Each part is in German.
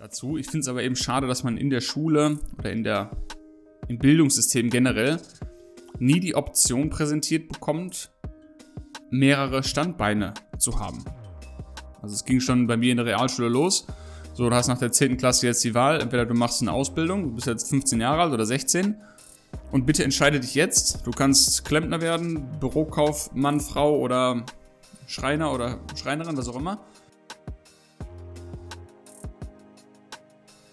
dazu. Ich finde es aber eben schade, dass man in der Schule oder in der, im Bildungssystem generell nie die Option präsentiert bekommt, mehrere Standbeine zu haben. Also es ging schon bei mir in der Realschule los. So, du hast nach der 10. Klasse jetzt die Wahl, entweder du machst eine Ausbildung, du bist jetzt 15 Jahre alt oder 16 und bitte entscheide dich jetzt. Du kannst Klempner werden, Bürokaufmann, Frau oder Schreiner oder Schreinerin, was auch immer.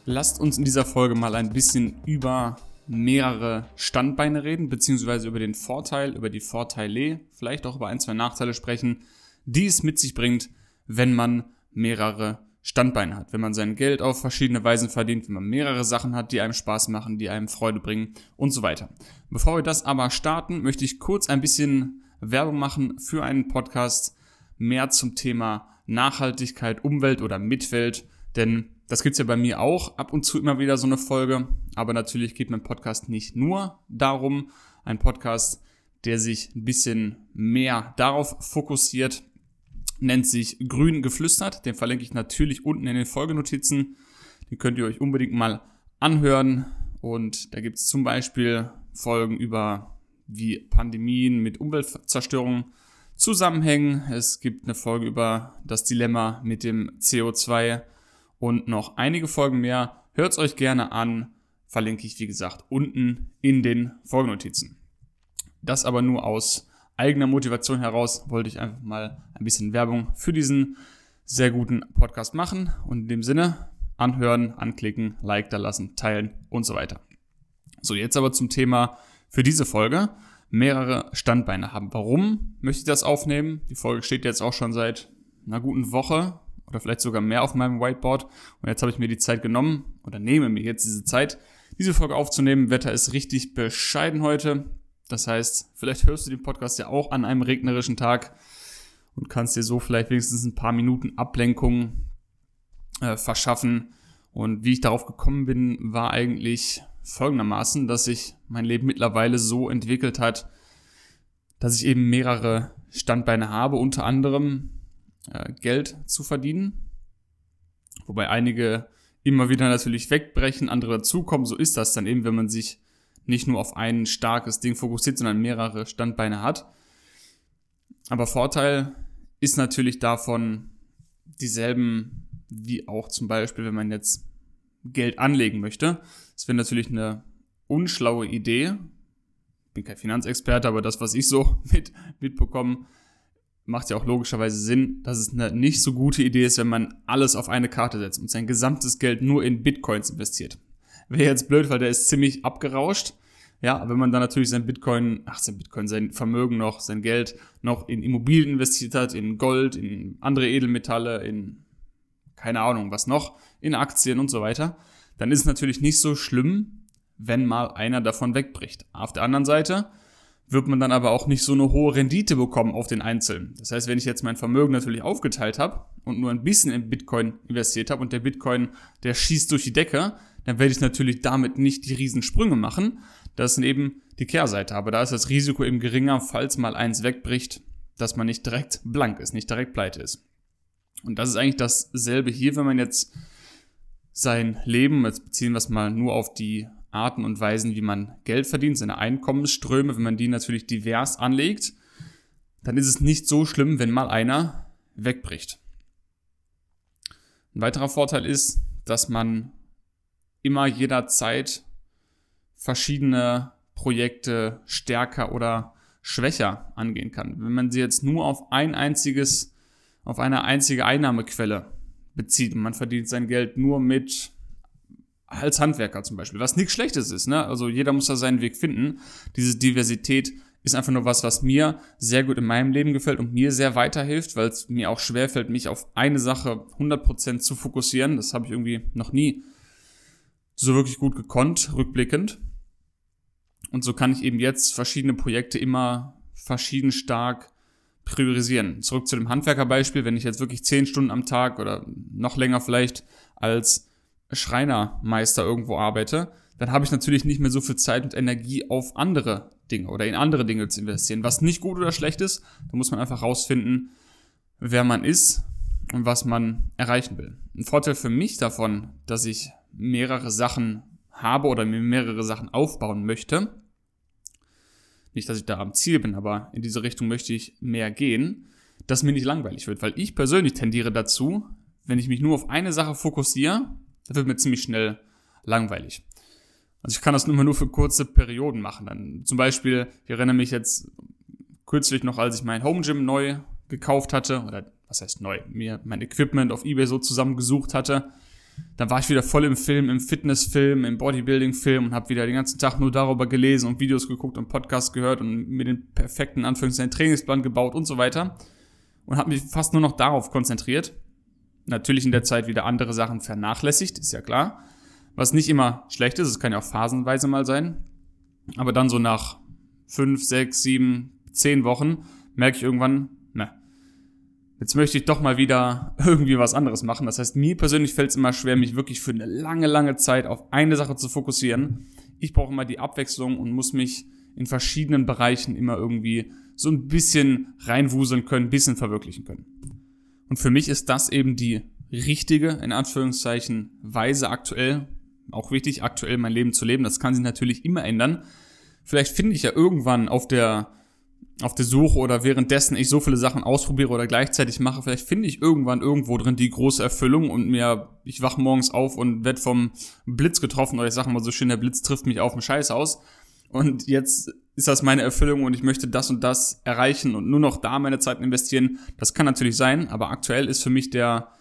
Lasst uns in dieser Folge mal ein bisschen über mehrere Standbeine reden, beziehungsweise über den Vorteil, über die Vorteile, vielleicht auch über ein, zwei Nachteile sprechen, die es mit sich bringt, wenn man mehrere Standbeine hat, wenn man sein Geld auf verschiedene Weisen verdient, wenn man mehrere Sachen hat, die einem Spaß machen, die einem Freude bringen und so weiter. Bevor wir das aber starten, möchte ich kurz ein bisschen Werbung machen für einen Podcast mehr zum Thema Nachhaltigkeit, Umwelt oder Mitwelt, denn das gibt's ja bei mir auch ab und zu immer wieder so eine Folge, aber natürlich geht mein Podcast nicht nur darum, ein Podcast, der sich ein bisschen mehr darauf fokussiert, nennt sich Grün geflüstert. Den verlinke ich natürlich unten in den Folgenotizen. Den könnt ihr euch unbedingt mal anhören. Und da gibt es zum Beispiel Folgen über wie Pandemien mit Umweltzerstörung zusammenhängen. Es gibt eine Folge über das Dilemma mit dem CO2 und noch einige Folgen mehr. Hört's euch gerne an. Verlinke ich, wie gesagt, unten in den Folgenotizen. Das aber nur aus eigener Motivation heraus wollte ich einfach mal ein bisschen Werbung für diesen sehr guten Podcast machen. Und in dem Sinne, anhören, anklicken, Like da lassen, teilen und so weiter. So, jetzt aber zum Thema für diese Folge. Mehrere Standbeine haben. Warum möchte ich das aufnehmen? Die Folge steht jetzt auch schon seit einer guten Woche oder vielleicht sogar mehr auf meinem Whiteboard. Und jetzt habe ich mir die Zeit genommen oder nehme mir jetzt diese Zeit, diese Folge aufzunehmen. Wetter ist richtig bescheiden heute. Das heißt, vielleicht hörst du den Podcast ja auch an einem regnerischen Tag und kannst dir so vielleicht wenigstens ein paar Minuten Ablenkung äh, verschaffen. Und wie ich darauf gekommen bin, war eigentlich folgendermaßen, dass sich mein Leben mittlerweile so entwickelt hat, dass ich eben mehrere Standbeine habe, unter anderem äh, Geld zu verdienen. Wobei einige immer wieder natürlich wegbrechen, andere dazukommen. So ist das dann eben, wenn man sich nicht nur auf ein starkes Ding fokussiert, sondern mehrere Standbeine hat. Aber Vorteil ist natürlich davon dieselben wie auch zum Beispiel, wenn man jetzt Geld anlegen möchte. Das wäre natürlich eine unschlaue Idee. Ich bin kein Finanzexperte, aber das, was ich so mit, mitbekomme, macht ja auch logischerweise Sinn, dass es eine nicht so gute Idee ist, wenn man alles auf eine Karte setzt und sein gesamtes Geld nur in Bitcoins investiert. Wäre jetzt blöd, weil der ist ziemlich abgerauscht. Ja, wenn man dann natürlich sein Bitcoin, ach, sein Bitcoin, sein Vermögen noch, sein Geld noch in Immobilien investiert hat, in Gold, in andere Edelmetalle, in keine Ahnung, was noch, in Aktien und so weiter, dann ist es natürlich nicht so schlimm, wenn mal einer davon wegbricht. Auf der anderen Seite wird man dann aber auch nicht so eine hohe Rendite bekommen auf den Einzelnen. Das heißt, wenn ich jetzt mein Vermögen natürlich aufgeteilt habe und nur ein bisschen in Bitcoin investiert habe und der Bitcoin, der schießt durch die Decke, dann werde ich natürlich damit nicht die Riesensprünge machen. Das ist eben die Kehrseite. Aber da ist das Risiko eben geringer, falls mal eins wegbricht, dass man nicht direkt blank ist, nicht direkt pleite ist. Und das ist eigentlich dasselbe hier, wenn man jetzt sein Leben, jetzt beziehen wir es mal nur auf die Arten und Weisen, wie man Geld verdient, seine Einkommensströme, wenn man die natürlich divers anlegt, dann ist es nicht so schlimm, wenn mal einer wegbricht. Ein weiterer Vorteil ist, dass man immer jederzeit verschiedene Projekte stärker oder schwächer angehen kann. Wenn man sie jetzt nur auf ein einziges, auf eine einzige Einnahmequelle bezieht und man verdient sein Geld nur mit als Handwerker zum Beispiel, was nichts Schlechtes ist, ne? Also jeder muss da seinen Weg finden. Diese Diversität ist einfach nur was, was mir sehr gut in meinem Leben gefällt und mir sehr weiterhilft, weil es mir auch schwerfällt, mich auf eine Sache 100% zu fokussieren. Das habe ich irgendwie noch nie so wirklich gut gekonnt, rückblickend. Und so kann ich eben jetzt verschiedene Projekte immer verschieden stark priorisieren. Zurück zu dem Handwerkerbeispiel, wenn ich jetzt wirklich zehn Stunden am Tag oder noch länger vielleicht als Schreinermeister irgendwo arbeite, dann habe ich natürlich nicht mehr so viel Zeit und Energie auf andere Dinge oder in andere Dinge zu investieren. Was nicht gut oder schlecht ist, da muss man einfach rausfinden, wer man ist und was man erreichen will. Ein Vorteil für mich davon, dass ich mehrere Sachen habe oder mir mehrere Sachen aufbauen möchte, nicht, dass ich da am Ziel bin, aber in diese Richtung möchte ich mehr gehen, dass mir nicht langweilig wird, weil ich persönlich tendiere dazu, wenn ich mich nur auf eine Sache fokussiere, dann wird mir ziemlich schnell langweilig. Also ich kann das immer nur für kurze Perioden machen. Dann zum Beispiel, ich erinnere mich jetzt kürzlich noch, als ich mein Home Gym neu gekauft hatte, oder was heißt neu, mir mein Equipment auf Ebay so zusammengesucht hatte, dann war ich wieder voll im Film, im Fitnessfilm, im Bodybuilding-Film und habe wieder den ganzen Tag nur darüber gelesen und Videos geguckt und Podcasts gehört und mir den perfekten Anführungszeichen Trainingsplan gebaut und so weiter und habe mich fast nur noch darauf konzentriert. Natürlich in der Zeit wieder andere Sachen vernachlässigt, ist ja klar. Was nicht immer schlecht ist, es kann ja auch phasenweise mal sein. Aber dann so nach fünf, sechs, sieben, zehn Wochen merke ich irgendwann, ne, jetzt möchte ich doch mal wieder irgendwie was anderes machen. Das heißt, mir persönlich fällt es immer schwer, mich wirklich für eine lange, lange Zeit auf eine Sache zu fokussieren. Ich brauche immer die Abwechslung und muss mich in verschiedenen Bereichen immer irgendwie so ein bisschen reinwuseln können, ein bisschen verwirklichen können. Und für mich ist das eben die richtige, in Anführungszeichen, Weise aktuell, auch wichtig, aktuell mein Leben zu leben. Das kann sich natürlich immer ändern. Vielleicht finde ich ja irgendwann auf der auf der Suche oder währenddessen ich so viele Sachen ausprobiere oder gleichzeitig mache, vielleicht finde ich irgendwann irgendwo drin die große Erfüllung und mir, ich wach morgens auf und werde vom Blitz getroffen oder ich sage mal so schön, der Blitz trifft mich auf den Scheiß aus. Und jetzt ist das meine Erfüllung und ich möchte das und das erreichen und nur noch da meine Zeit investieren. Das kann natürlich sein, aber aktuell ist für mich der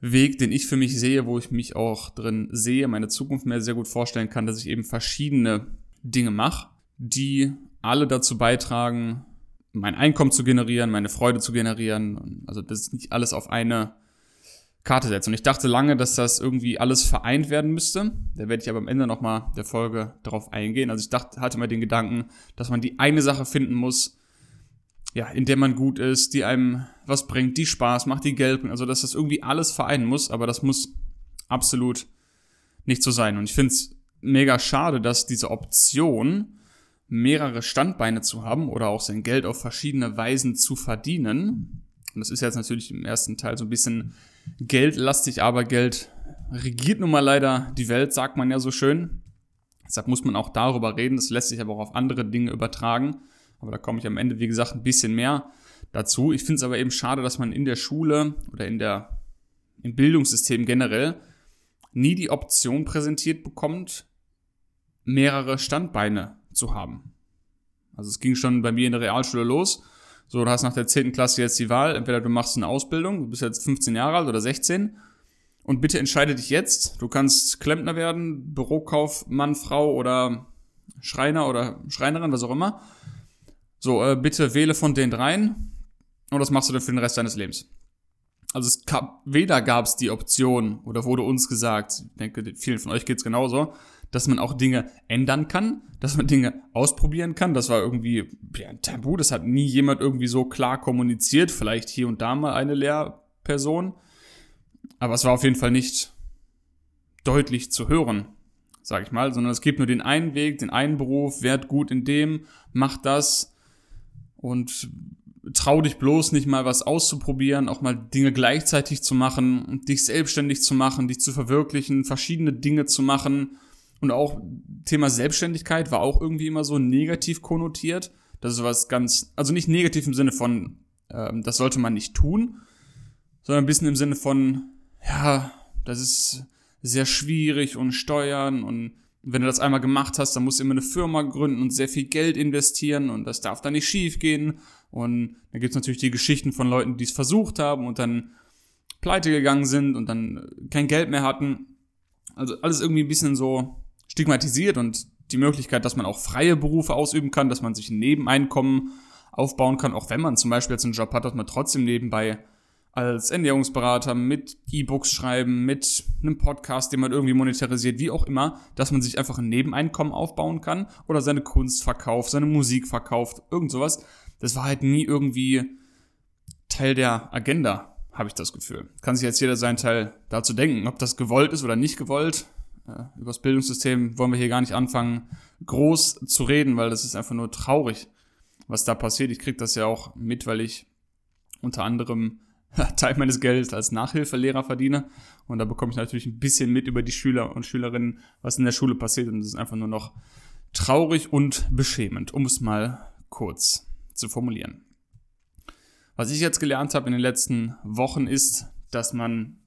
Weg, den ich für mich sehe, wo ich mich auch drin sehe, meine Zukunft mir sehr gut vorstellen kann, dass ich eben verschiedene Dinge mache, die alle dazu beitragen, mein Einkommen zu generieren, meine Freude zu generieren. Also das ist nicht alles auf eine Karte setzt. Und ich dachte lange, dass das irgendwie alles vereint werden müsste. Da werde ich aber am Ende nochmal der Folge darauf eingehen. Also ich dachte, hatte mal den Gedanken, dass man die eine Sache finden muss, ja, in der man gut ist, die einem was bringt, die Spaß macht, die Geld bringt. Also dass das irgendwie alles vereinen muss, aber das muss absolut nicht so sein. Und ich finde es mega schade, dass diese Option mehrere Standbeine zu haben oder auch sein Geld auf verschiedene Weisen zu verdienen. Und das ist jetzt natürlich im ersten Teil so ein bisschen geldlastig, aber Geld regiert nun mal leider die Welt, sagt man ja so schön. Deshalb muss man auch darüber reden. Das lässt sich aber auch auf andere Dinge übertragen. Aber da komme ich am Ende, wie gesagt, ein bisschen mehr dazu. Ich finde es aber eben schade, dass man in der Schule oder in der, im Bildungssystem generell nie die Option präsentiert bekommt, mehrere Standbeine zu haben. Also es ging schon bei mir in der Realschule los. So, du hast nach der 10. Klasse jetzt die Wahl, entweder du machst eine Ausbildung, du bist jetzt 15 Jahre alt oder 16 und bitte entscheide dich jetzt. Du kannst Klempner werden, Bürokaufmann, Frau oder Schreiner oder Schreinerin, was auch immer. So, äh, bitte wähle von den dreien und das machst du dann für den Rest deines Lebens. Also es gab, weder gab es die Option oder wurde uns gesagt, ich denke, vielen von euch geht's genauso, dass man auch Dinge ändern kann, dass man Dinge ausprobieren kann. Das war irgendwie ja, ein Tabu, das hat nie jemand irgendwie so klar kommuniziert. Vielleicht hier und da mal eine Lehrperson. Aber es war auf jeden Fall nicht deutlich zu hören, sag ich mal, sondern es gibt nur den einen Weg, den einen Beruf, werd gut in dem, mach das und trau dich bloß nicht mal was auszuprobieren, auch mal Dinge gleichzeitig zu machen, dich selbstständig zu machen, dich zu verwirklichen, verschiedene Dinge zu machen und auch Thema Selbstständigkeit war auch irgendwie immer so negativ konnotiert. Das ist was ganz, also nicht negativ im Sinne von, ähm, das sollte man nicht tun, sondern ein bisschen im Sinne von, ja, das ist sehr schwierig und steuern und wenn du das einmal gemacht hast, dann musst du immer eine Firma gründen und sehr viel Geld investieren und das darf dann nicht schief gehen. Und dann gibt's natürlich die Geschichten von Leuten, die es versucht haben und dann pleite gegangen sind und dann kein Geld mehr hatten. Also alles irgendwie ein bisschen so stigmatisiert und die Möglichkeit, dass man auch freie Berufe ausüben kann, dass man sich ein Nebeneinkommen aufbauen kann, auch wenn man zum Beispiel jetzt einen Job hat, dass man trotzdem nebenbei als Ernährungsberater mit E-Books schreiben, mit einem Podcast, den man irgendwie monetarisiert, wie auch immer, dass man sich einfach ein Nebeneinkommen aufbauen kann oder seine Kunst verkauft, seine Musik verkauft, irgend sowas. Das war halt nie irgendwie Teil der Agenda, habe ich das Gefühl. Kann sich jetzt jeder seinen Teil dazu denken, ob das gewollt ist oder nicht gewollt. Äh, über das Bildungssystem wollen wir hier gar nicht anfangen, groß zu reden, weil das ist einfach nur traurig, was da passiert. Ich kriege das ja auch mit, weil ich unter anderem Teil meines Geldes als Nachhilfelehrer verdiene. Und da bekomme ich natürlich ein bisschen mit über die Schüler und Schülerinnen, was in der Schule passiert. Und das ist einfach nur noch traurig und beschämend, um es mal kurz zu formulieren. Was ich jetzt gelernt habe in den letzten Wochen ist, dass man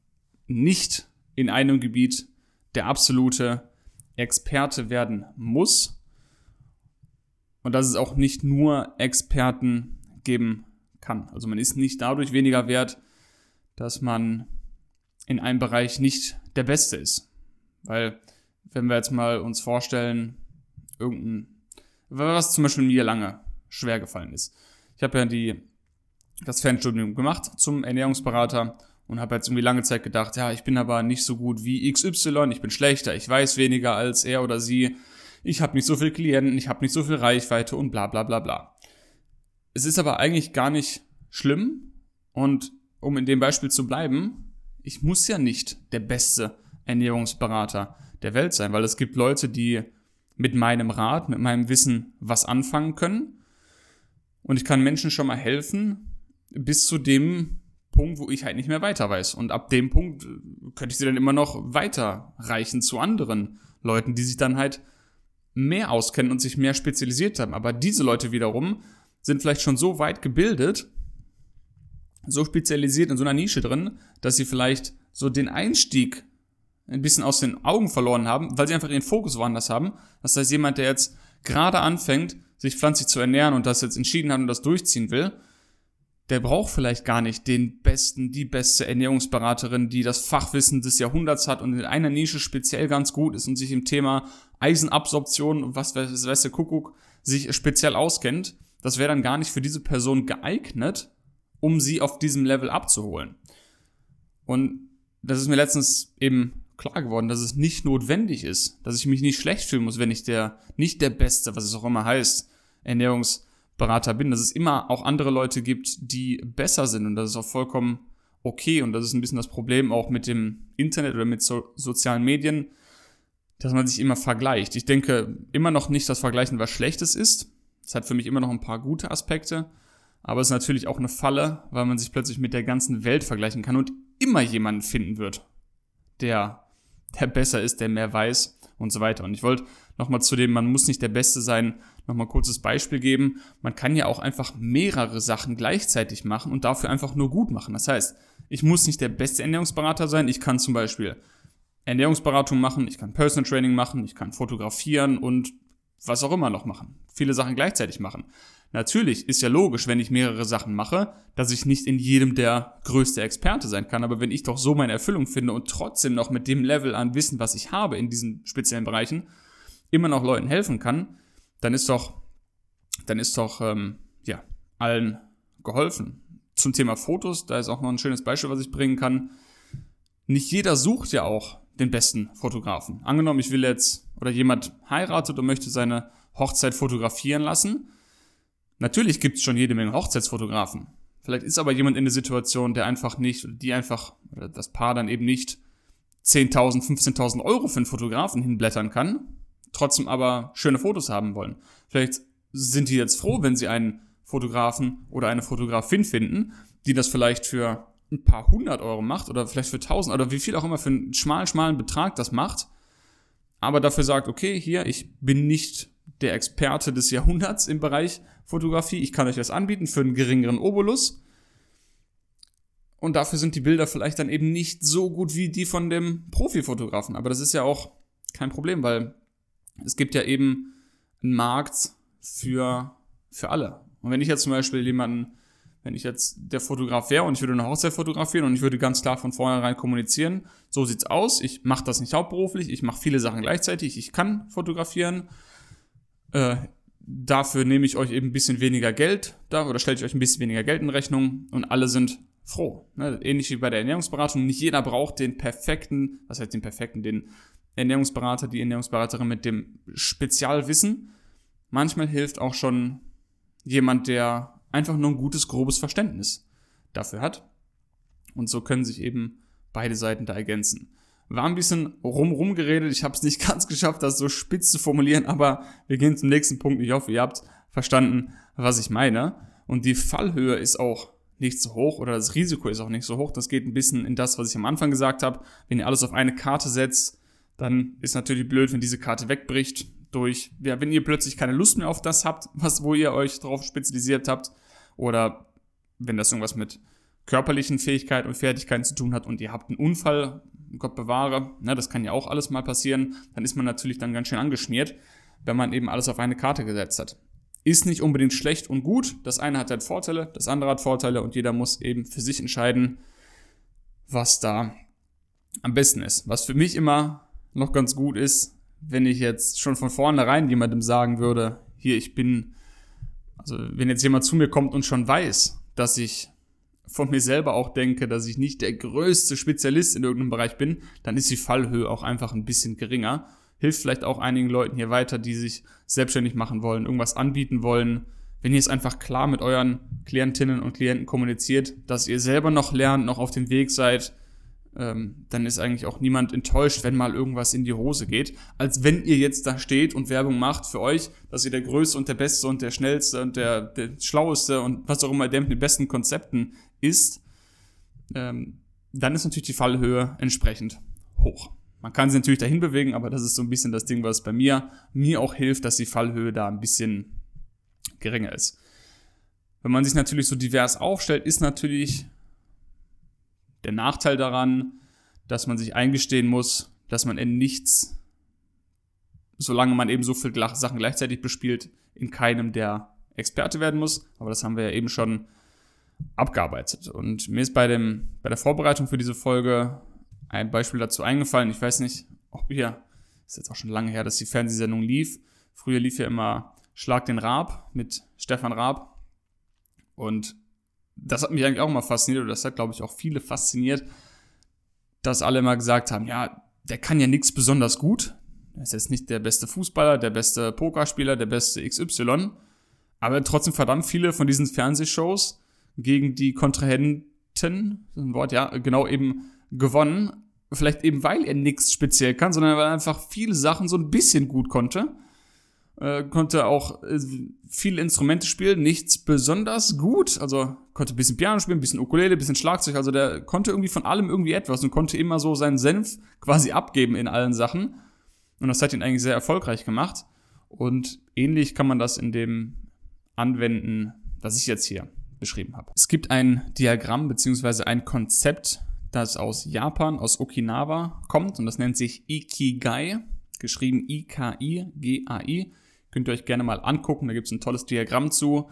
nicht in einem Gebiet der absolute Experte werden muss und dass es auch nicht nur Experten geben kann. Also man ist nicht dadurch weniger wert, dass man in einem Bereich nicht der Beste ist. Weil, wenn wir jetzt mal uns vorstellen, irgendein, was zum Beispiel mir lange schwer gefallen ist. Ich habe ja die, das Fernstudium gemacht zum Ernährungsberater und habe jetzt irgendwie lange Zeit gedacht, ja, ich bin aber nicht so gut wie XY, ich bin schlechter, ich weiß weniger als er oder sie, ich habe nicht so viel Klienten, ich habe nicht so viel Reichweite und bla bla bla bla. Es ist aber eigentlich gar nicht schlimm und um in dem Beispiel zu bleiben, ich muss ja nicht der beste Ernährungsberater der Welt sein, weil es gibt Leute, die mit meinem Rat, mit meinem Wissen was anfangen können. Und ich kann Menschen schon mal helfen, bis zu dem Punkt, wo ich halt nicht mehr weiter weiß. Und ab dem Punkt könnte ich sie dann immer noch weiterreichen zu anderen Leuten, die sich dann halt mehr auskennen und sich mehr spezialisiert haben. Aber diese Leute wiederum sind vielleicht schon so weit gebildet, so spezialisiert in so einer Nische drin, dass sie vielleicht so den Einstieg ein bisschen aus den Augen verloren haben, weil sie einfach ihren Fokus woanders haben. Das heißt, jemand, der jetzt gerade anfängt, sich pflanzlich zu ernähren und das jetzt entschieden hat und das durchziehen will, der braucht vielleicht gar nicht den besten, die beste Ernährungsberaterin, die das Fachwissen des Jahrhunderts hat und in einer Nische speziell ganz gut ist und sich im Thema Eisenabsorption und was weiß der Kuckuck sich speziell auskennt. Das wäre dann gar nicht für diese Person geeignet, um sie auf diesem Level abzuholen. Und das ist mir letztens eben klar geworden, dass es nicht notwendig ist, dass ich mich nicht schlecht fühlen muss, wenn ich der, nicht der Beste, was es auch immer heißt, Ernährungsberater bin, dass es immer auch andere Leute gibt, die besser sind und das ist auch vollkommen okay und das ist ein bisschen das Problem auch mit dem Internet oder mit so sozialen Medien, dass man sich immer vergleicht. Ich denke immer noch nicht, dass Vergleichen was Schlechtes ist. Es hat für mich immer noch ein paar gute Aspekte, aber es ist natürlich auch eine Falle, weil man sich plötzlich mit der ganzen Welt vergleichen kann und immer jemanden finden wird, der der besser ist, der mehr weiß und so weiter. Und ich wollte nochmal zu dem, man muss nicht der Beste sein, nochmal kurzes Beispiel geben. Man kann ja auch einfach mehrere Sachen gleichzeitig machen und dafür einfach nur gut machen. Das heißt, ich muss nicht der beste Ernährungsberater sein. Ich kann zum Beispiel Ernährungsberatung machen, ich kann Personal Training machen, ich kann fotografieren und was auch immer noch machen. Viele Sachen gleichzeitig machen. Natürlich ist ja logisch, wenn ich mehrere Sachen mache, dass ich nicht in jedem der größte Experte sein kann, aber wenn ich doch so meine Erfüllung finde und trotzdem noch mit dem Level an Wissen, was ich habe in diesen speziellen Bereichen, immer noch Leuten helfen kann, dann ist doch, dann ist doch, ähm, ja, allen geholfen. Zum Thema Fotos, da ist auch noch ein schönes Beispiel, was ich bringen kann. Nicht jeder sucht ja auch den besten Fotografen. Angenommen, ich will jetzt, oder jemand heiratet und möchte seine Hochzeit fotografieren lassen, Natürlich gibt es schon jede Menge Hochzeitsfotografen. Vielleicht ist aber jemand in der Situation, der einfach nicht, die einfach, oder das Paar dann eben nicht 10.000, 15.000 Euro für einen Fotografen hinblättern kann, trotzdem aber schöne Fotos haben wollen. Vielleicht sind die jetzt froh, wenn sie einen Fotografen oder eine Fotografin finden, die das vielleicht für ein paar hundert Euro macht oder vielleicht für tausend oder wie viel auch immer für einen schmalen, schmalen Betrag das macht, aber dafür sagt, okay, hier, ich bin nicht der Experte des Jahrhunderts im Bereich Fotografie. Ich kann euch das anbieten für einen geringeren Obolus. Und dafür sind die Bilder vielleicht dann eben nicht so gut wie die von dem Profifotografen. Aber das ist ja auch kein Problem, weil es gibt ja eben einen Markt für, für alle. Und wenn ich jetzt zum Beispiel jemanden, wenn ich jetzt der Fotograf wäre und ich würde eine Hochzeit fotografieren und ich würde ganz klar von vornherein kommunizieren, so sieht's aus, ich mache das nicht hauptberuflich, ich mache viele Sachen gleichzeitig, ich kann fotografieren, äh, dafür nehme ich euch eben ein bisschen weniger Geld da oder stelle ich euch ein bisschen weniger Geld in Rechnung und alle sind froh. Ne? Ähnlich wie bei der Ernährungsberatung. Nicht jeder braucht den perfekten, was heißt den perfekten, den Ernährungsberater, die Ernährungsberaterin mit dem Spezialwissen. Manchmal hilft auch schon jemand, der einfach nur ein gutes, grobes Verständnis dafür hat. Und so können sich eben beide Seiten da ergänzen. War ein bisschen rumrum geredet. Ich habe es nicht ganz geschafft, das so spitz zu formulieren, aber wir gehen zum nächsten Punkt. Ich hoffe, ihr habt verstanden, was ich meine. Und die Fallhöhe ist auch nicht so hoch oder das Risiko ist auch nicht so hoch. Das geht ein bisschen in das, was ich am Anfang gesagt habe. Wenn ihr alles auf eine Karte setzt, dann ist natürlich blöd, wenn diese Karte wegbricht durch, ja, wenn ihr plötzlich keine Lust mehr auf das habt, was, wo ihr euch drauf spezialisiert habt, oder wenn das irgendwas mit körperlichen Fähigkeiten und Fertigkeiten zu tun hat und ihr habt einen Unfall, Gott bewahre, ne, das kann ja auch alles mal passieren, dann ist man natürlich dann ganz schön angeschmiert, wenn man eben alles auf eine Karte gesetzt hat. Ist nicht unbedingt schlecht und gut, das eine hat halt Vorteile, das andere hat Vorteile und jeder muss eben für sich entscheiden, was da am besten ist. Was für mich immer noch ganz gut ist, wenn ich jetzt schon von vornherein jemandem sagen würde, hier, ich bin, also wenn jetzt jemand zu mir kommt und schon weiß, dass ich von mir selber auch denke, dass ich nicht der größte Spezialist in irgendeinem Bereich bin, dann ist die Fallhöhe auch einfach ein bisschen geringer. Hilft vielleicht auch einigen Leuten hier weiter, die sich selbstständig machen wollen, irgendwas anbieten wollen. Wenn ihr es einfach klar mit euren Klientinnen und Klienten kommuniziert, dass ihr selber noch lernt, noch auf dem Weg seid, ähm, dann ist eigentlich auch niemand enttäuscht, wenn mal irgendwas in die Hose geht, als wenn ihr jetzt da steht und Werbung macht für euch, dass ihr der Größte und der Beste und der Schnellste und der, der Schlaueste und was auch immer der mit den besten Konzepten ist, ähm, dann ist natürlich die Fallhöhe entsprechend hoch. Man kann sie natürlich dahin bewegen, aber das ist so ein bisschen das Ding, was bei mir mir auch hilft, dass die Fallhöhe da ein bisschen geringer ist. Wenn man sich natürlich so divers aufstellt, ist natürlich der Nachteil daran, dass man sich eingestehen muss, dass man in nichts, solange man eben so viele Sachen gleichzeitig bespielt, in keinem der Experte werden muss. Aber das haben wir ja eben schon abgearbeitet. Und mir ist bei, dem, bei der Vorbereitung für diese Folge ein Beispiel dazu eingefallen. Ich weiß nicht, ob ihr, ist jetzt auch schon lange her, dass die Fernsehsendung lief. Früher lief ja immer Schlag den Raab mit Stefan Raab. Und das hat mich eigentlich auch mal fasziniert, oder das hat, glaube ich, auch viele fasziniert, dass alle mal gesagt haben, ja, der kann ja nichts besonders gut. Er ist jetzt nicht der beste Fußballer, der beste Pokerspieler, der beste XY, aber trotzdem verdammt viele von diesen Fernsehshows gegen die Kontrahenten, ein Wort, ja, genau eben gewonnen. Vielleicht eben, weil er nichts speziell kann, sondern weil er einfach viele Sachen so ein bisschen gut konnte äh, konnte auch äh, viele Instrumente spielen, nichts besonders gut. Also konnte ein bisschen Piano spielen, ein bisschen Ukulele, ein bisschen Schlagzeug. Also der konnte irgendwie von allem irgendwie etwas und konnte immer so seinen Senf quasi abgeben in allen Sachen. Und das hat ihn eigentlich sehr erfolgreich gemacht. Und ähnlich kann man das in dem anwenden, was ich jetzt hier beschrieben habe. Es gibt ein Diagramm beziehungsweise ein Konzept, das aus Japan, aus Okinawa kommt und das nennt sich Ikigai, geschrieben I-K-I-G-A-I. Könnt ihr euch gerne mal angucken. Da gibt es ein tolles Diagramm zu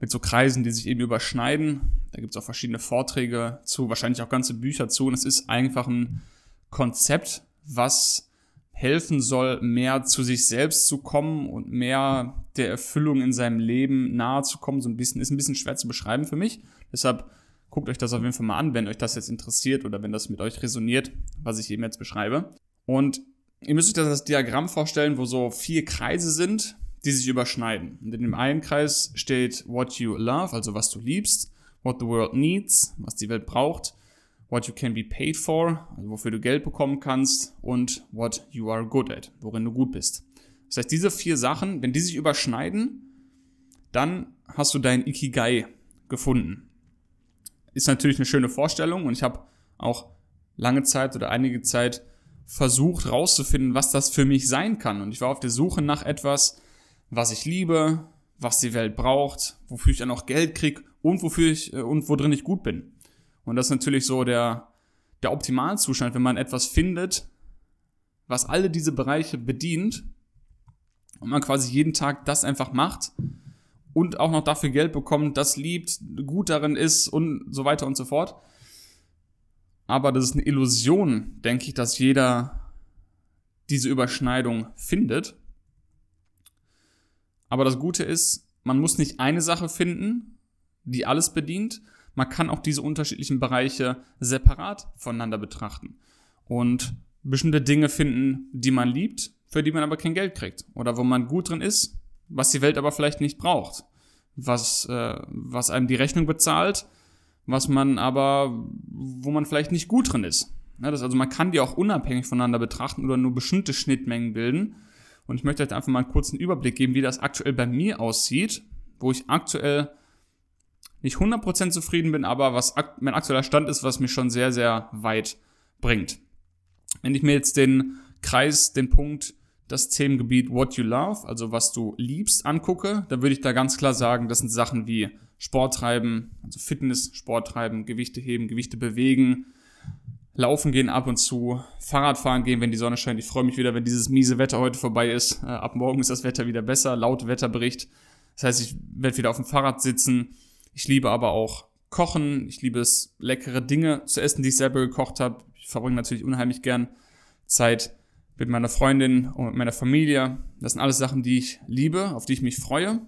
mit so Kreisen, die sich eben überschneiden. Da gibt es auch verschiedene Vorträge zu, wahrscheinlich auch ganze Bücher zu. Und es ist einfach ein Konzept, was helfen soll, mehr zu sich selbst zu kommen und mehr der Erfüllung in seinem Leben nahe zu kommen. So ein bisschen, ist ein bisschen schwer zu beschreiben für mich. Deshalb guckt euch das auf jeden Fall mal an, wenn euch das jetzt interessiert oder wenn das mit euch resoniert, was ich eben jetzt beschreibe. Und ihr müsst euch das Diagramm vorstellen, wo so vier Kreise sind, die sich überschneiden. Und in dem einen Kreis steht what you love, also was du liebst, what the world needs, was die Welt braucht, what you can be paid for, also wofür du Geld bekommen kannst und what you are good at, worin du gut bist. Das heißt, diese vier Sachen, wenn die sich überschneiden, dann hast du dein Ikigai gefunden. Ist natürlich eine schöne Vorstellung und ich habe auch lange Zeit oder einige Zeit versucht rauszufinden, was das für mich sein kann. Und ich war auf der Suche nach etwas, was ich liebe, was die Welt braucht, wofür ich dann auch Geld krieg und wofür ich äh, und wo drin ich gut bin. Und das ist natürlich so der, der Optimalzustand, wenn man etwas findet, was alle diese Bereiche bedient und man quasi jeden Tag das einfach macht und auch noch dafür Geld bekommt, das liebt, gut darin ist und so weiter und so fort. Aber das ist eine Illusion, denke ich, dass jeder diese Überschneidung findet. Aber das Gute ist, man muss nicht eine Sache finden, die alles bedient. Man kann auch diese unterschiedlichen Bereiche separat voneinander betrachten und bestimmte Dinge finden, die man liebt, für die man aber kein Geld kriegt. Oder wo man gut drin ist, was die Welt aber vielleicht nicht braucht. Was, äh, was einem die Rechnung bezahlt, was man aber, wo man vielleicht nicht gut drin ist. Ja, das, also man kann die auch unabhängig voneinander betrachten oder nur bestimmte Schnittmengen bilden. Und ich möchte jetzt einfach mal einen kurzen Überblick geben, wie das aktuell bei mir aussieht, wo ich aktuell nicht 100% zufrieden bin, aber was mein aktueller Stand ist, was mich schon sehr, sehr weit bringt. Wenn ich mir jetzt den Kreis, den Punkt, das Themengebiet What You Love, also was du liebst, angucke, dann würde ich da ganz klar sagen, das sind Sachen wie Sport treiben, also Fitness, Sport treiben, Gewichte heben, Gewichte bewegen, Laufen gehen ab und zu, Fahrradfahren gehen, wenn die Sonne scheint. Ich freue mich wieder, wenn dieses miese Wetter heute vorbei ist. Äh, ab morgen ist das Wetter wieder besser, laut Wetterbericht. Das heißt, ich werde wieder auf dem Fahrrad sitzen. Ich liebe aber auch Kochen. Ich liebe es, leckere Dinge zu essen, die ich selber gekocht habe. Ich verbringe natürlich unheimlich gern Zeit mit meiner Freundin und mit meiner Familie. Das sind alles Sachen, die ich liebe, auf die ich mich freue.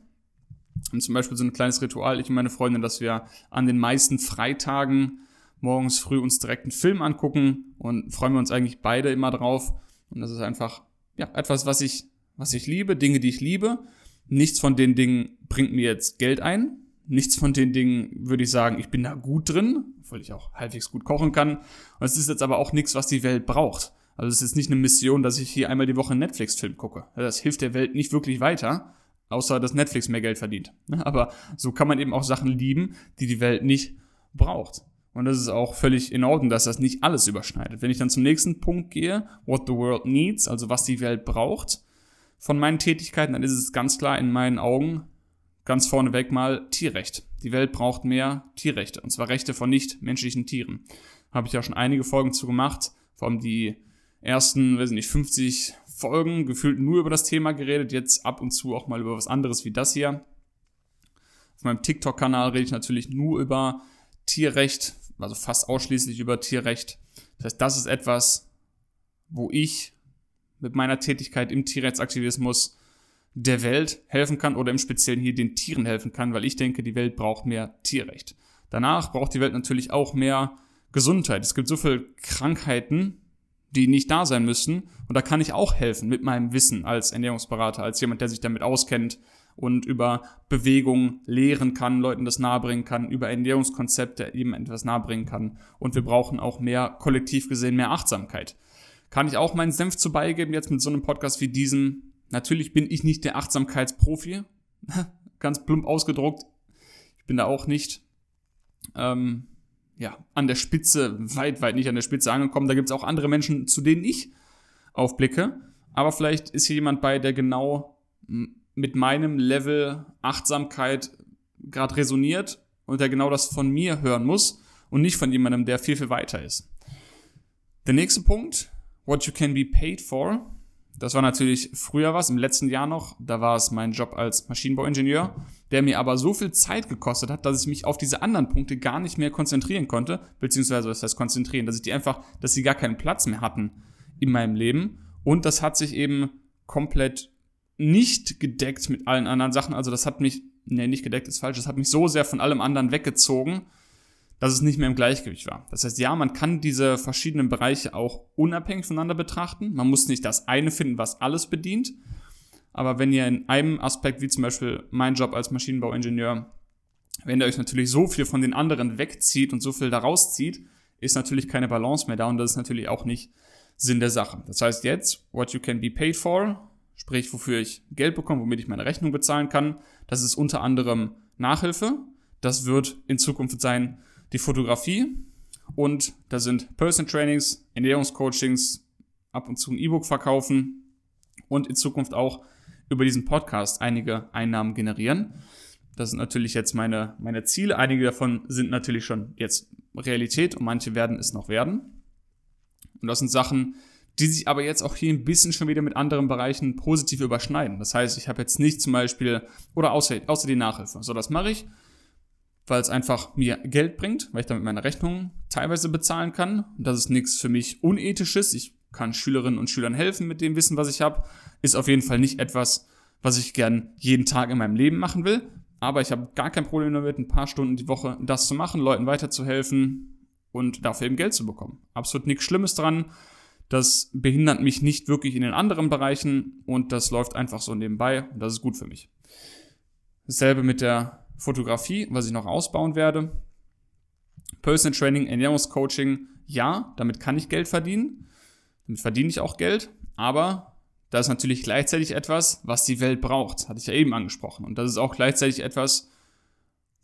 Und zum Beispiel so ein kleines Ritual, ich und meine Freundin, dass wir an den meisten Freitagen morgens früh uns direkt einen Film angucken und freuen wir uns eigentlich beide immer drauf. Und das ist einfach, ja, etwas, was ich, was ich liebe, Dinge, die ich liebe. Nichts von den Dingen bringt mir jetzt Geld ein. Nichts von den Dingen würde ich sagen, ich bin da gut drin, weil ich auch halbwegs gut kochen kann. Und es ist jetzt aber auch nichts, was die Welt braucht. Also es ist nicht eine Mission, dass ich hier einmal die Woche einen Netflix-Film gucke. Das hilft der Welt nicht wirklich weiter, außer dass Netflix mehr Geld verdient. Aber so kann man eben auch Sachen lieben, die die Welt nicht braucht. Und das ist auch völlig in Ordnung, dass das nicht alles überschneidet. Wenn ich dann zum nächsten Punkt gehe, what the world needs, also was die Welt braucht von meinen Tätigkeiten, dann ist es ganz klar in meinen Augen ganz vorneweg mal Tierrecht. Die Welt braucht mehr Tierrechte, und zwar Rechte von nicht menschlichen Tieren. Habe ich ja schon einige Folgen zu gemacht, vor allem die ersten, weiß nicht, 50 Folgen gefühlt nur über das Thema geredet, jetzt ab und zu auch mal über was anderes wie das hier. Auf meinem TikTok-Kanal rede ich natürlich nur über Tierrecht, also fast ausschließlich über Tierrecht. Das heißt, das ist etwas, wo ich mit meiner Tätigkeit im Tierrechtsaktivismus der Welt helfen kann oder im Speziellen hier den Tieren helfen kann, weil ich denke, die Welt braucht mehr Tierrecht. Danach braucht die Welt natürlich auch mehr Gesundheit. Es gibt so viele Krankheiten, die nicht da sein müssen. Und da kann ich auch helfen mit meinem Wissen als Ernährungsberater, als jemand, der sich damit auskennt, und über Bewegung lehren kann, Leuten das nahebringen kann, über Ernährungskonzepte eben etwas nahebringen kann. Und wir brauchen auch mehr, kollektiv gesehen, mehr Achtsamkeit. Kann ich auch meinen Senf zu beigeben, jetzt mit so einem Podcast wie diesem? Natürlich bin ich nicht der Achtsamkeitsprofi, ganz plump ausgedruckt. Ich bin da auch nicht ähm, ja, an der Spitze, weit, weit nicht an der Spitze angekommen. Da gibt es auch andere Menschen, zu denen ich aufblicke. Aber vielleicht ist hier jemand bei, der genau mit meinem Level Achtsamkeit gerade resoniert und der genau das von mir hören muss und nicht von jemandem, der viel, viel weiter ist. Der nächste Punkt, what you can be paid for. Das war natürlich früher was, im letzten Jahr noch. Da war es mein Job als Maschinenbauingenieur, der mir aber so viel Zeit gekostet hat, dass ich mich auf diese anderen Punkte gar nicht mehr konzentrieren konnte. Beziehungsweise, was heißt konzentrieren? Dass ich die einfach, dass sie gar keinen Platz mehr hatten in meinem Leben. Und das hat sich eben komplett nicht gedeckt mit allen anderen Sachen. Also das hat mich, nee, nicht gedeckt ist falsch, das hat mich so sehr von allem anderen weggezogen, dass es nicht mehr im Gleichgewicht war. Das heißt, ja, man kann diese verschiedenen Bereiche auch unabhängig voneinander betrachten. Man muss nicht das eine finden, was alles bedient. Aber wenn ihr in einem Aspekt, wie zum Beispiel mein Job als Maschinenbauingenieur, wenn ihr euch natürlich so viel von den anderen wegzieht und so viel daraus zieht, ist natürlich keine Balance mehr da und das ist natürlich auch nicht Sinn der Sache. Das heißt jetzt, what you can be paid for, sprich wofür ich Geld bekomme, womit ich meine Rechnung bezahlen kann. Das ist unter anderem Nachhilfe. Das wird in Zukunft sein die Fotografie. Und da sind Person Trainings, Ernährungscoachings, ab und zu ein E-Book verkaufen und in Zukunft auch über diesen Podcast einige Einnahmen generieren. Das sind natürlich jetzt meine, meine Ziele. Einige davon sind natürlich schon jetzt Realität und manche werden es noch werden. Und das sind Sachen, die sich aber jetzt auch hier ein bisschen schon wieder mit anderen Bereichen positiv überschneiden. Das heißt, ich habe jetzt nicht zum Beispiel, oder außer, außer die Nachhilfe. So, das mache ich, weil es einfach mir Geld bringt, weil ich damit meine Rechnungen teilweise bezahlen kann. Und das ist nichts für mich Unethisches. Ich kann Schülerinnen und Schülern helfen mit dem Wissen, was ich habe. Ist auf jeden Fall nicht etwas, was ich gern jeden Tag in meinem Leben machen will. Aber ich habe gar kein Problem damit, ein paar Stunden die Woche das zu machen, Leuten weiterzuhelfen und dafür eben Geld zu bekommen. Absolut nichts Schlimmes dran. Das behindert mich nicht wirklich in den anderen Bereichen und das läuft einfach so nebenbei und das ist gut für mich. Dasselbe mit der Fotografie, was ich noch ausbauen werde. Personal Training, Ernährungscoaching, ja, damit kann ich Geld verdienen. Damit verdiene ich auch Geld, aber das ist natürlich gleichzeitig etwas, was die Welt braucht, hatte ich ja eben angesprochen. Und das ist auch gleichzeitig etwas,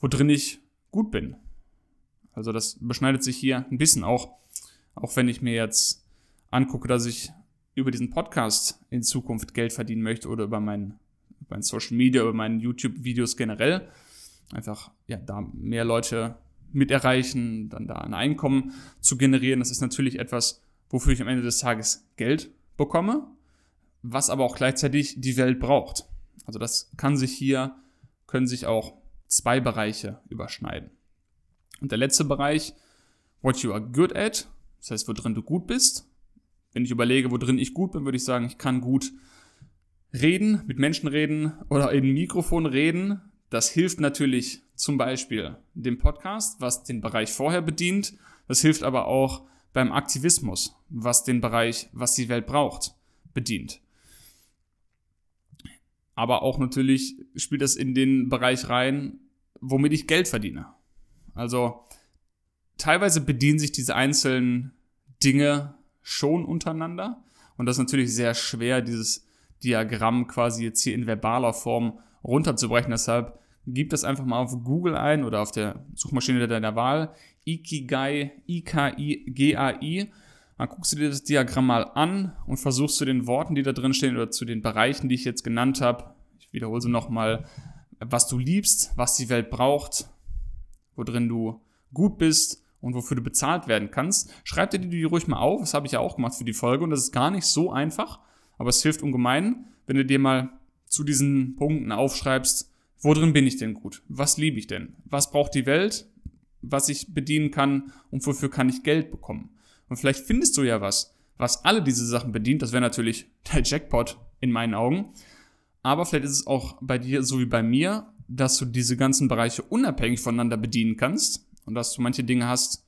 worin ich gut bin. Also das beschneidet sich hier ein bisschen auch, auch wenn ich mir jetzt angucke, dass ich über diesen Podcast in Zukunft Geld verdienen möchte oder über mein, mein Social Media, über meine YouTube-Videos generell. Einfach, ja, da mehr Leute mit erreichen, dann da ein Einkommen zu generieren. Das ist natürlich etwas, wofür ich am Ende des Tages Geld bekomme, was aber auch gleichzeitig die Welt braucht. Also das kann sich hier, können sich auch zwei Bereiche überschneiden. Und der letzte Bereich, what you are good at, das heißt, worin du gut bist. Wenn ich überlege, worin ich gut bin, würde ich sagen, ich kann gut reden, mit Menschen reden oder in Mikrofon reden. Das hilft natürlich zum Beispiel dem Podcast, was den Bereich vorher bedient. Das hilft aber auch beim Aktivismus, was den Bereich, was die Welt braucht, bedient. Aber auch natürlich spielt das in den Bereich rein, womit ich Geld verdiene. Also teilweise bedienen sich diese einzelnen Dinge schon untereinander. Und das ist natürlich sehr schwer, dieses Diagramm quasi jetzt hier in verbaler Form runterzubrechen. Deshalb gib das einfach mal auf Google ein oder auf der Suchmaschine deiner Wahl. Ikigai, I-K-I-G-A-I. Dann guckst du dir das Diagramm mal an und versuchst zu den Worten, die da drin stehen oder zu den Bereichen, die ich jetzt genannt habe, ich wiederhole sie nochmal, was du liebst, was die Welt braucht, worin du gut bist und wofür du bezahlt werden kannst. Schreib dir die ruhig mal auf, das habe ich ja auch gemacht für die Folge und das ist gar nicht so einfach, aber es hilft ungemein, wenn du dir mal zu diesen Punkten aufschreibst, worin bin ich denn gut? Was liebe ich denn? Was braucht die Welt? Was ich bedienen kann und wofür kann ich Geld bekommen? Und vielleicht findest du ja was, was alle diese Sachen bedient. Das wäre natürlich der Jackpot in meinen Augen. Aber vielleicht ist es auch bei dir so wie bei mir, dass du diese ganzen Bereiche unabhängig voneinander bedienen kannst und dass du manche Dinge hast,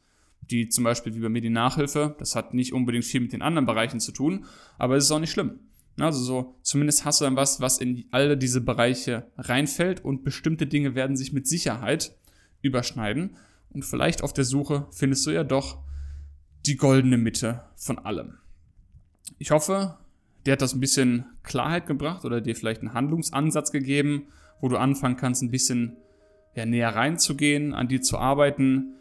die zum Beispiel wie bei mir die Nachhilfe, das hat nicht unbedingt viel mit den anderen Bereichen zu tun, aber es ist auch nicht schlimm. Also so, zumindest hast du dann was, was in alle diese Bereiche reinfällt und bestimmte Dinge werden sich mit Sicherheit überschneiden. Und vielleicht auf der Suche findest du ja doch die goldene Mitte von allem. Ich hoffe, der hat das ein bisschen Klarheit gebracht oder dir vielleicht einen Handlungsansatz gegeben, wo du anfangen kannst, ein bisschen ja, näher reinzugehen, an dir zu arbeiten.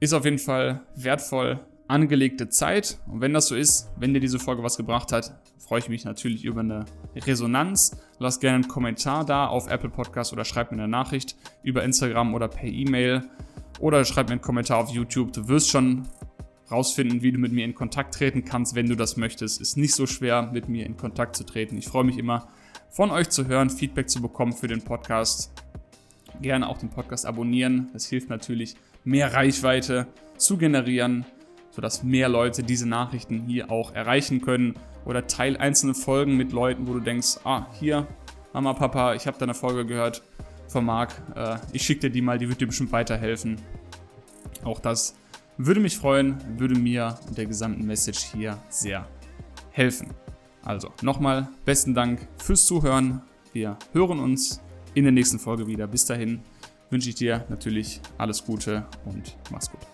Ist auf jeden Fall wertvoll angelegte Zeit. Und wenn das so ist, wenn dir diese Folge was gebracht hat, freue ich mich natürlich über eine Resonanz. Lass gerne einen Kommentar da auf Apple Podcast oder schreib mir eine Nachricht über Instagram oder per E-Mail oder schreib mir einen Kommentar auf YouTube. Du wirst schon rausfinden, wie du mit mir in Kontakt treten kannst, wenn du das möchtest. Ist nicht so schwer, mit mir in Kontakt zu treten. Ich freue mich immer, von euch zu hören, Feedback zu bekommen für den Podcast. Gerne auch den Podcast abonnieren. Das hilft natürlich, mehr Reichweite zu generieren, sodass mehr Leute diese Nachrichten hier auch erreichen können. Oder teil einzelne Folgen mit Leuten, wo du denkst, ah, hier, Mama, Papa, ich habe deine Folge gehört von Marc. Äh, ich schicke dir die mal, die wird dir bestimmt weiterhelfen. Auch das würde mich freuen, würde mir der gesamten Message hier sehr helfen. Also nochmal besten Dank fürs Zuhören. Wir hören uns in der nächsten Folge wieder. Bis dahin wünsche ich dir natürlich alles Gute und mach's gut.